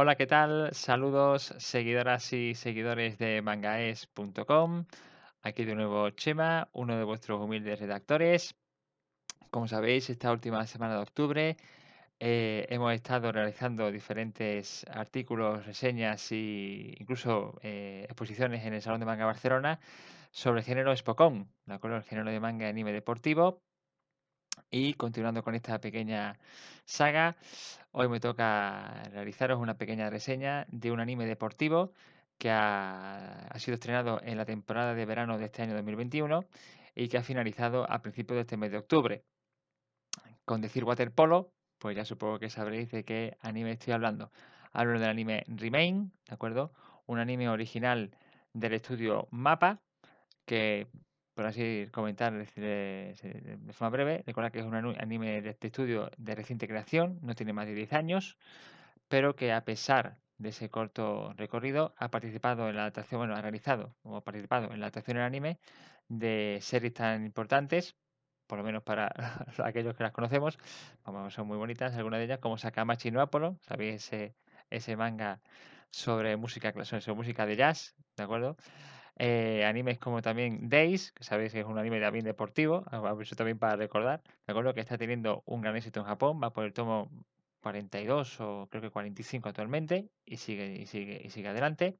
Hola, ¿qué tal? Saludos, seguidoras y seguidores de mangaes.com. Aquí de nuevo Chema, uno de vuestros humildes redactores. Como sabéis, esta última semana de octubre eh, hemos estado realizando diferentes artículos, reseñas e incluso eh, exposiciones en el Salón de Manga Barcelona sobre el género Spokon, ¿de acuerdo? El género de manga anime deportivo. Y continuando con esta pequeña saga, hoy me toca realizaros una pequeña reseña de un anime deportivo que ha, sido estrenado en la temporada de verano de este año 2021 y que ha finalizado a principios de este mes de octubre. Con decir waterpolo, pues ya supongo que sabréis de qué anime estoy hablando. Hablo del anime Remain, ¿de acuerdo? Un anime original del estudio Mapa, que por así comentar de, forma breve, recuerda que es un anime de este estudio de reciente creación, no tiene más de 10 años, pero que a pesar de ese corto recorrido ha participado en la adaptación, bueno, ha realizado o ha participado en la adaptación del anime de series tan importantes, por lo menos para aquellos que las conocemos, como son muy bonitas, algunas de ellas, como Sakamachi no Apollo, sabéis ese, ese manga sobre música, sobre música de jazz, ¿de acuerdo? Eh, animes como también Days, que sabéis que es un anime también deportivo, eso también para recordar. Me acuerdo que está teniendo un gran éxito en Japón, va por el tomo 42 o creo que 45 actualmente y sigue y sigue y sigue adelante.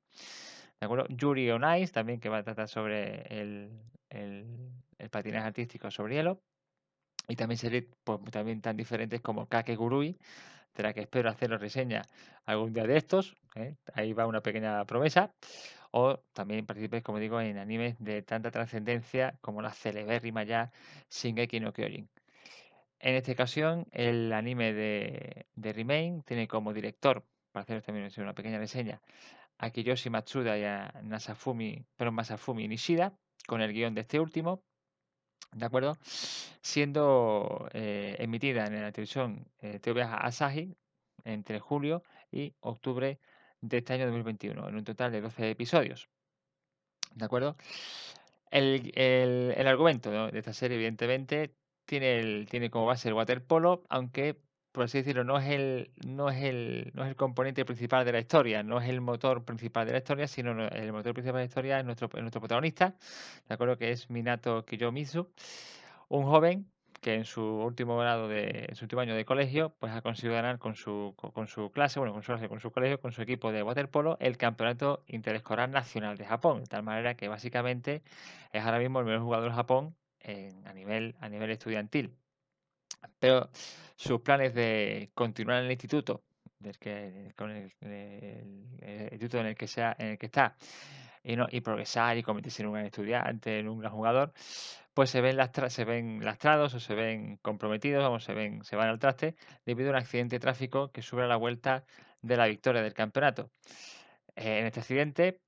¿De acuerdo? Yuri on Ice también que va a tratar sobre el, el, patinaje artístico sobre hielo. Y también series pues, también tan diferentes como Kakegurui, de la que espero hacer la reseña algún día de estos. ¿eh? Ahí va una pequeña promesa o también participes, como digo, en animes de tanta trascendencia como la celebérrima ya Shingeki no Kyojin. En esta ocasión, el anime de, de Remain tiene como director, para hacer también una pequeña reseña, a Kiyoshi Matsuda y a Nasafumi, pero Masafumi Nishida, con el guion de este último, ¿de acuerdo? Siendo eh, emitida en la televisión eh, TV Asahi entre julio y octubre de este año 2021, en un total de 12 episodios. ¿De acuerdo? El, el, argumento de esta serie, evidentemente, tiene, el, tiene como base el waterpolo, aunque, por así decirlo, no es, el, no, es el, no es el componente principal de la historia, no es el motor principal de la historia, sino el motor principal de la historia es nuestro, nuestro protagonista, ¿de acuerdo? Que es Minato Kiyomizu, un joven que en su último grado de en su último año de colegio pues ha conseguido ganar con su con su clase bueno con su con su colegio con su equipo de waterpolo el campeonato interescolar nacional de Japón. De tal manera que básicamente es ahora mismo el mejor jugador de Japón a nivel a nivel estudiantil. Pero sus planes de continuar en el instituto del que, con el, instituto en el que sea en el que está y, no, y progresar y convertirse en un gran estudiante, en un gran jugador, pues se ven, se ven lastrados o se ven comprometidos, vamos, se, ven, se van al traste debido a un accidente de tráfico que sube a la vuelta de la victoria del campeonato. en este accidente,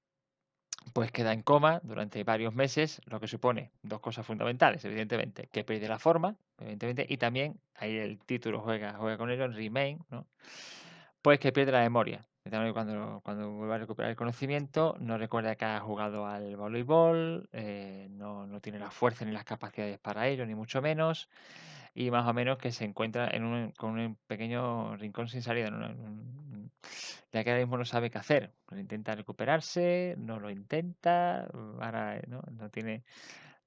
pues queda en coma durante varios meses, lo que supone dos cosas fundamentales, evidentemente, que pierde la forma, evidentemente, y también, ahí el título juega, juega con ello, en Remain, ¿no? pues que pierde la memoria cuando, cuando vuelve a recuperar el conocimiento, no recuerda que ha jugado al voleibol, eh, no, no, tiene la fuerza ni las capacidades para ello, ni mucho menos, y más o menos que se encuentra en un, con un pequeño rincón sin salida, ya que ahora mismo no sabe qué hacer. Intenta recuperarse, no lo intenta, ahora, ¿no? no tiene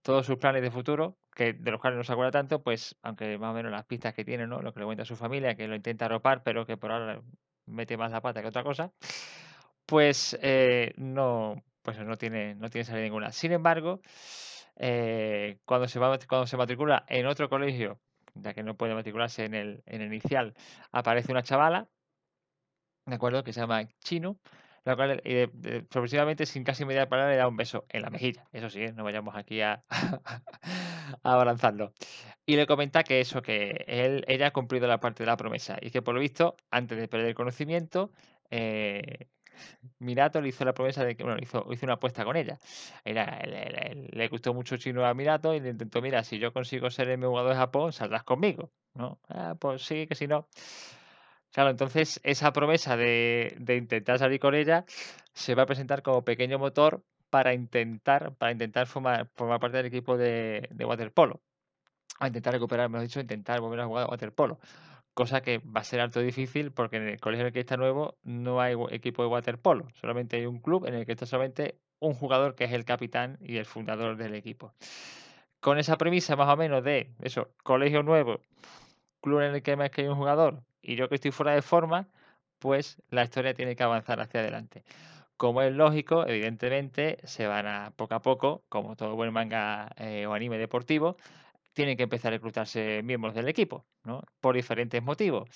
todos sus planes de futuro, que de los cuales no se acuerda tanto, pues aunque más o menos las pistas que tiene, ¿no? lo que le cuenta a su familia, que lo intenta arropar, pero que por ahora mete más la pata que otra cosa, pues eh, no, pues no tiene, no tiene salida ninguna. Sin embargo, eh, cuando, se va, cuando se matricula en otro colegio, ya que no puede matricularse en el, en el inicial, aparece una chavala, ¿de acuerdo? Que se llama Chino, la cual sin casi media palabra le da un beso en la mejilla. Eso sí, ¿eh? no vayamos aquí a, avanzando. Y le comenta que eso, que él, ella ha cumplido la parte de la promesa y que por lo visto, antes de perder el conocimiento, eh, Mirato le hizo la promesa de que, bueno, hizo, hizo una apuesta con ella. Le, gustó mucho chino a Mirato y le intentó, mira, si yo consigo ser el jugador de Japón, saldrás conmigo. ¿No? Ah, pues sí, que si no. Claro, entonces esa promesa de, intentar salir con ella se va a presentar como pequeño motor para intentar, para intentar formar, formar parte del equipo de, waterpolo. A intentar recuperar, mejor dicho, intentar volver a jugar a waterpolo. cosa que va a ser alto difícil porque en el colegio en el que está nuevo no hay equipo de waterpolo, solamente hay un club en el que está solamente un jugador que es el capitán y el fundador del equipo. Con esa premisa más o menos de eso, colegio nuevo, club en el que más que hay un jugador y yo que estoy fuera de forma, pues la historia tiene que avanzar hacia adelante. Como es lógico, evidentemente se van a poco a poco, como todo buen manga eh, o anime deportivo, tienen que empezar a reclutarse miembros del equipo, ¿no? Por diferentes motivos.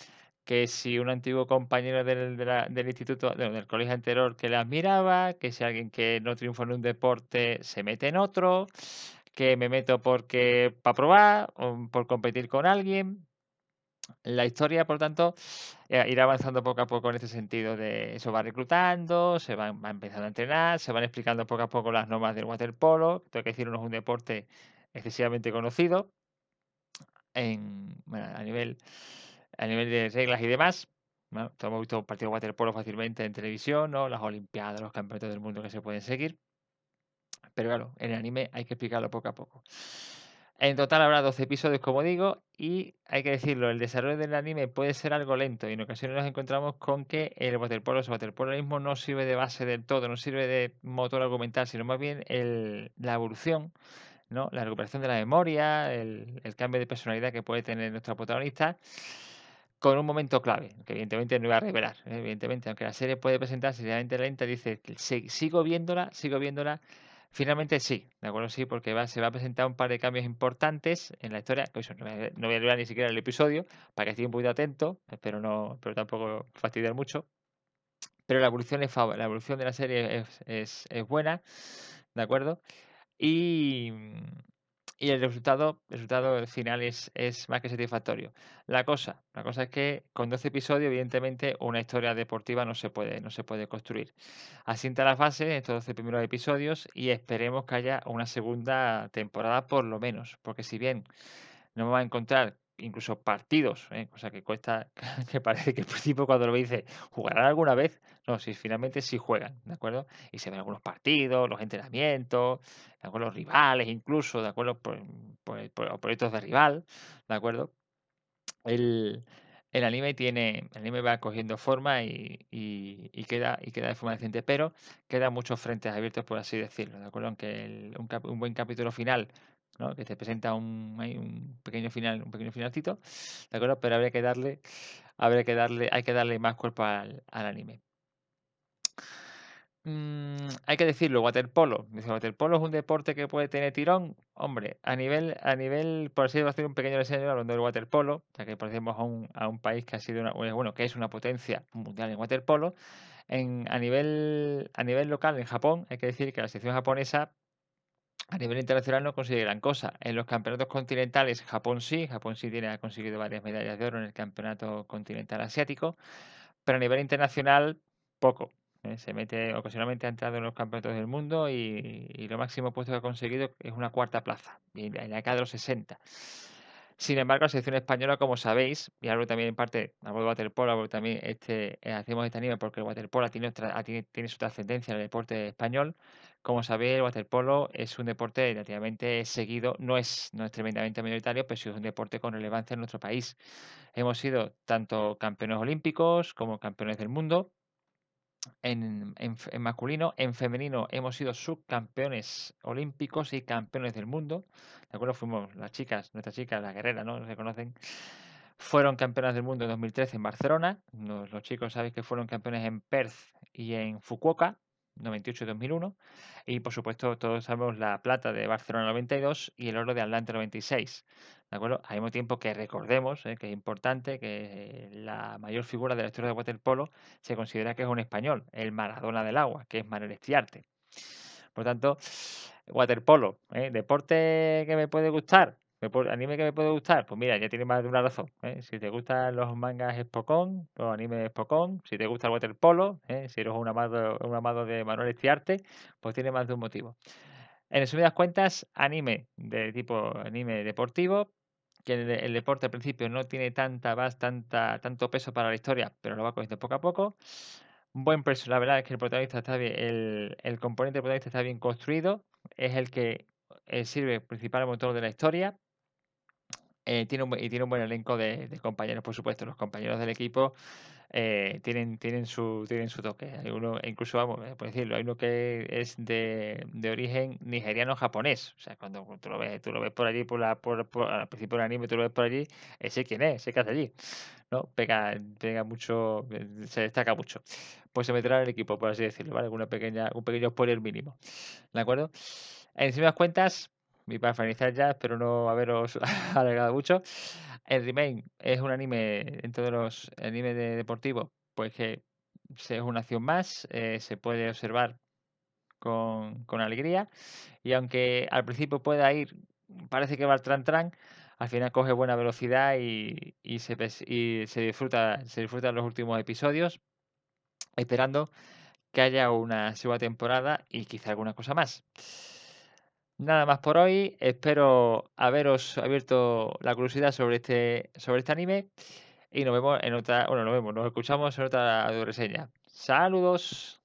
Que si un antiguo compañero del, del instituto, del colegio anterior que le admiraba, que si alguien que no triunfó en un deporte se mete en otro, que me meto porque para probar, o por competir con alguien. La historia, por tanto, eh, irá avanzando poco a poco en este sentido de eso va reclutando, se va, va empezando a entrenar, se van explicando poco a poco las normas del waterpolo, tengo que decir, no es un deporte excesivamente conocido en, a, nivel, a nivel de reglas y demás. Todos hemos visto partidos de waterpolo fácilmente en televisión, ¿no? las Olimpiadas, los campeonatos del mundo que se pueden seguir. Pero claro, en el anime hay que explicarlo poco a poco. En total habrá 12 episodios, como digo, y hay que decirlo, el desarrollo del anime puede ser algo lento y en ocasiones nos encontramos con que el waterpolo, el waterpolo mismo no sirve de base del todo, no sirve de motor argumental, sino más bien el, la evolución ¿no? La recuperación de la memoria, el, cambio de personalidad que puede tener nuestra protagonista, con un momento clave, que evidentemente no iba a revelar. ¿eh? Evidentemente, aunque la serie puede presentarse seriamente lenta, dice, sigo viéndola, sigo viéndola. Finalmente sí, ¿de acuerdo? Sí, porque se va a presentar un par de cambios importantes en la historia. Eso, no, voy a leer ni siquiera el episodio, para que esté un poquito atento, espero no, pero tampoco fastidiar mucho. Pero la evolución es la evolución de la serie es, es buena, ¿de acuerdo? Y, y el resultado, el resultado final es, es más que satisfactorio. La cosa, la cosa es que con 12 episodios, evidentemente, una historia deportiva no se puede, no se puede construir. Asienta la fase estos 12 primeros episodios y esperemos que haya una segunda temporada por lo menos, porque si bien no me va a encontrar incluso partidos, ¿eh? cosa que cuesta, que parece que al principio cuando lo dice, ¿jugarán alguna vez? No, si finalmente sí juegan, ¿de acuerdo? Y se ven algunos partidos, los entrenamientos, ¿de acuerdo? Los rivales incluso, ¿de acuerdo? Por, proyectos de rival, ¿de acuerdo? El, el anime tiene, el anime va cogiendo forma y, queda, y queda de forma decente, pero quedan muchos frentes abiertos, por así decirlo, ¿de acuerdo? Aunque un, un buen capítulo final que te presenta un, un pequeño final, un pequeño finalcito, ¿de acuerdo? Pero habría que darle, habría que darle, hay que darle más cuerpo al, anime. Mm, hay que decirlo, waterpolo. Dice, waterpolo es un deporte que puede tener tirón. Hombre, a nivel, a nivel, por así decirlo, hacer un pequeño diseño hablando del waterpolo, ya que parecemos a un, a un país que ha sido una, bueno, que es una potencia mundial en waterpolo. A nivel, a nivel local, en Japón, hay que decir que la sección japonesa a nivel internacional no consigue gran cosa. En los campeonatos continentales, Japón sí, Japón sí tiene, ha conseguido varias medallas de oro en el campeonato continental asiático, pero a nivel internacional, poco. ¿eh? Se mete, ocasionalmente ha entrado en los campeonatos del mundo y, lo máximo puesto que ha conseguido es una cuarta plaza, en la de los 60. Sin embargo, la selección española, como sabéis, y hablo también en parte, hablo de waterpolo, hablo también este, eh, hacemos este anime porque el waterpolo tiene, tiene, tiene su trascendencia en el deporte español. Como sabéis, el waterpolo es un deporte relativamente seguido, no es, no es tremendamente minoritario, pero sí es un deporte con relevancia en nuestro país. Hemos sido tanto campeones olímpicos como campeones del mundo en, masculino, en femenino hemos sido subcampeones olímpicos y campeones del mundo. ¿De acuerdo? Fuimos las chicas, nuestras chicas, las guerreras, ¿no? Se conocen. Fueron campeonas del mundo en 2013 en Barcelona. Los, los chicos sabéis que fueron campeones en Perth y en Fukuoka. 98 y 2001. Y por supuesto, todos sabemos la plata de Barcelona 92 y el oro de Atlanta 96. ¿De acuerdo? Al mismo tiempo que recordemos eh, que es importante que la mayor figura de la historia de waterpolo se considera que es un español, el Maradona del agua, que es Manuel Estiarte. Por tanto, waterpolo, ¿eh? deporte que me puede gustar, anime que me puede gustar, pues mira, ya tiene más de una razón. ¿eh? Si te gustan los mangas Spokon, los animes Spokon, si te gusta el waterpolo, ¿eh? si eres un amado, un amado de Manuel Estiarte, pues tiene más de un motivo. En resumidas cuentas, anime de tipo anime deportivo, que el, deporte al principio no tiene tanta tanta, tanto peso para la historia, pero lo va cogiendo poco a poco. Buen personaje, la verdad es que el protagonista está bien, el, el componente protagonista está bien construido, es el que eh, sirve principal motor de la historia Eh, tiene y tiene un buen elenco de, compañeros, por supuesto. Los compañeros del equipo eh, tienen, tienen, su, tienen su toque. Hay uno, incluso, vamos, eh, por decirlo, hay uno que es de, de origen nigeriano-japonés. O sea, cuando tú lo ves, tú lo ves por allí, por la, por, al principio del anime, tú lo ves por allí, ese quién es, ese que hace allí. ¿No? Pega, pega mucho, eh, se destaca mucho. Pues se meterá en el equipo, por así decirlo, ¿vale? Una pequeña, un pequeño spoiler mínimo. ¿De acuerdo? Las cuentas, y para finalizar ya, espero no haberos alargado mucho. El Remain es un anime dentro de los animes de deportivo, pues que es una acción más, eh, se puede observar con, con alegría y aunque al principio pueda ir, parece que va al tran tran, al final coge buena velocidad y, y se, y se disfruta, se disfrutan los últimos episodios, esperando que haya una segunda temporada y quizá alguna cosa más. Nada más por hoy. Espero haberos abierto la curiosidad sobre este, sobre este anime. Y nos vemos en otra. Bueno, nos vemos, nos escuchamos en otra reseña. Saludos.